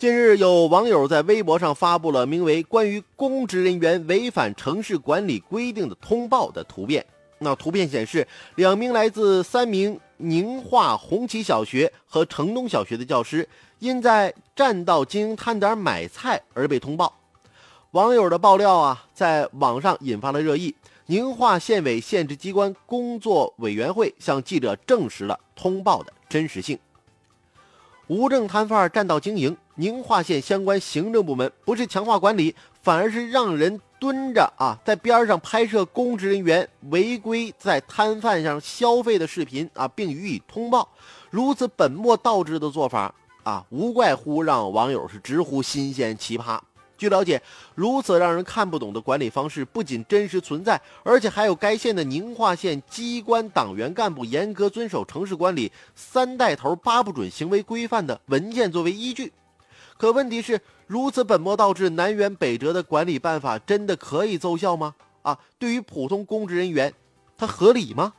近日，有网友在微博上发布了名为《关于公职人员违反城市管理规定的通报》的图片。那图片显示，两名来自三名宁化红旗小学和城东小学的教师，因在占道经营摊点买菜而被通报。网友的爆料啊，在网上引发了热议。宁化县委县直机关工作委员会向记者证实了通报的真实性。无证摊贩占道经营，宁化县相关行政部门不是强化管理，反而是让人蹲着啊，在边上拍摄公职人员违规在摊贩上消费的视频啊，并予以通报。如此本末倒置的做法啊，无怪乎让网友是直呼新鲜奇葩。据了解，如此让人看不懂的管理方式不仅真实存在，而且还有该县的宁化县机关党员干部严格遵守城市管理三带头八不准行为规范的文件作为依据。可问题是，如此本末倒置、南辕北辙的管理办法真的可以奏效吗？啊，对于普通公职人员，它合理吗？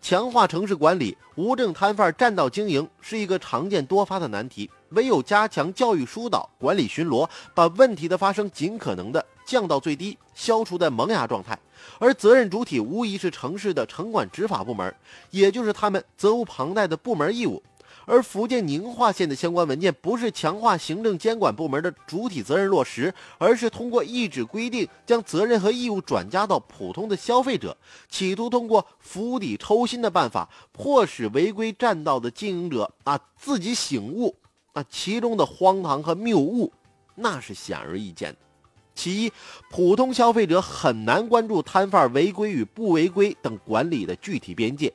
强化城市管理，无证摊贩占道经营是一个常见多发的难题。唯有加强教育疏导、管理巡逻，把问题的发生尽可能的降到最低，消除在萌芽状态。而责任主体无疑是城市的城管执法部门，也就是他们责无旁贷的部门义务。而福建宁化县的相关文件不是强化行政监管部门的主体责任落实，而是通过一纸规定将责任和义务转嫁到普通的消费者，企图通过釜底抽薪的办法，迫使违规占道的经营者啊自己醒悟，啊其中的荒唐和谬误，那是显而易见的。其一，普通消费者很难关注摊贩违规与不违规等管理的具体边界，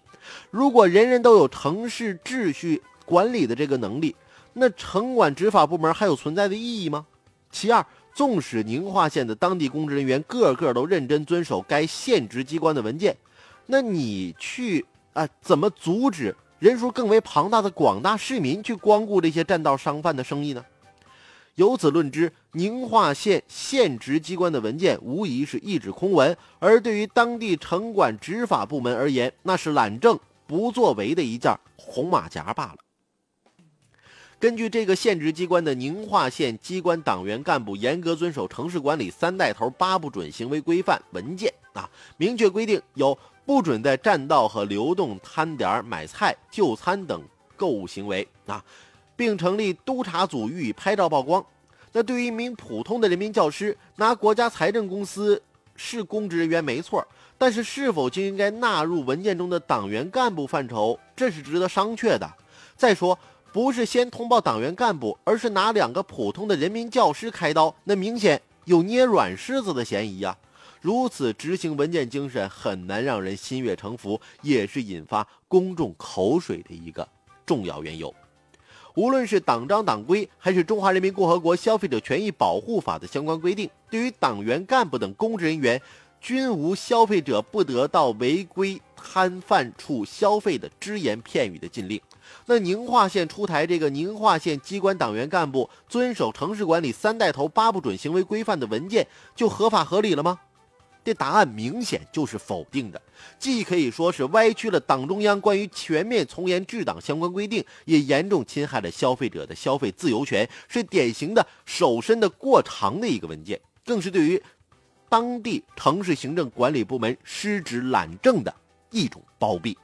如果人人都有城市秩序。管理的这个能力，那城管执法部门还有存在的意义吗？其二，纵使宁化县的当地公职人员个个都认真遵守该县直机关的文件，那你去啊，怎么阻止人数更为庞大的广大市民去光顾这些占道商贩的生意呢？由此论之，宁化县县直机关的文件无疑是一纸空文，而对于当地城管执法部门而言，那是懒政不作为的一件红马甲罢了。根据这个县直机关的宁化县机关党员干部严格遵守城市管理三带头八不准行为规范文件啊，明确规定有不准在占道和流动摊点买菜、就餐等购物行为啊，并成立督查组予以拍照曝光。那对于一名普通的人民教师，拿国家财政公司是公职人员没错，但是是否就应该纳入文件中的党员干部范畴，这是值得商榷的。再说。不是先通报党员干部，而是拿两个普通的人民教师开刀，那明显有捏软柿子的嫌疑呀！如此执行文件精神，很难让人心悦诚服，也是引发公众口水的一个重要缘由。无论是党章党规，还是《中华人民共和国消费者权益保护法》的相关规定，对于党员干部等公职人员，均无消费者不得到违规摊贩处消费的只言片语的禁令。那宁化县出台这个宁化县机关党员干部遵守城市管理三带头八不准行为规范的文件，就合法合理了吗？这答案明显就是否定的，既可以说是歪曲了党中央关于全面从严治党相关规定，也严重侵害了消费者的消费自由权，是典型的手伸的过长的一个文件，更是对于当地城市行政管理部门失职懒政的一种包庇。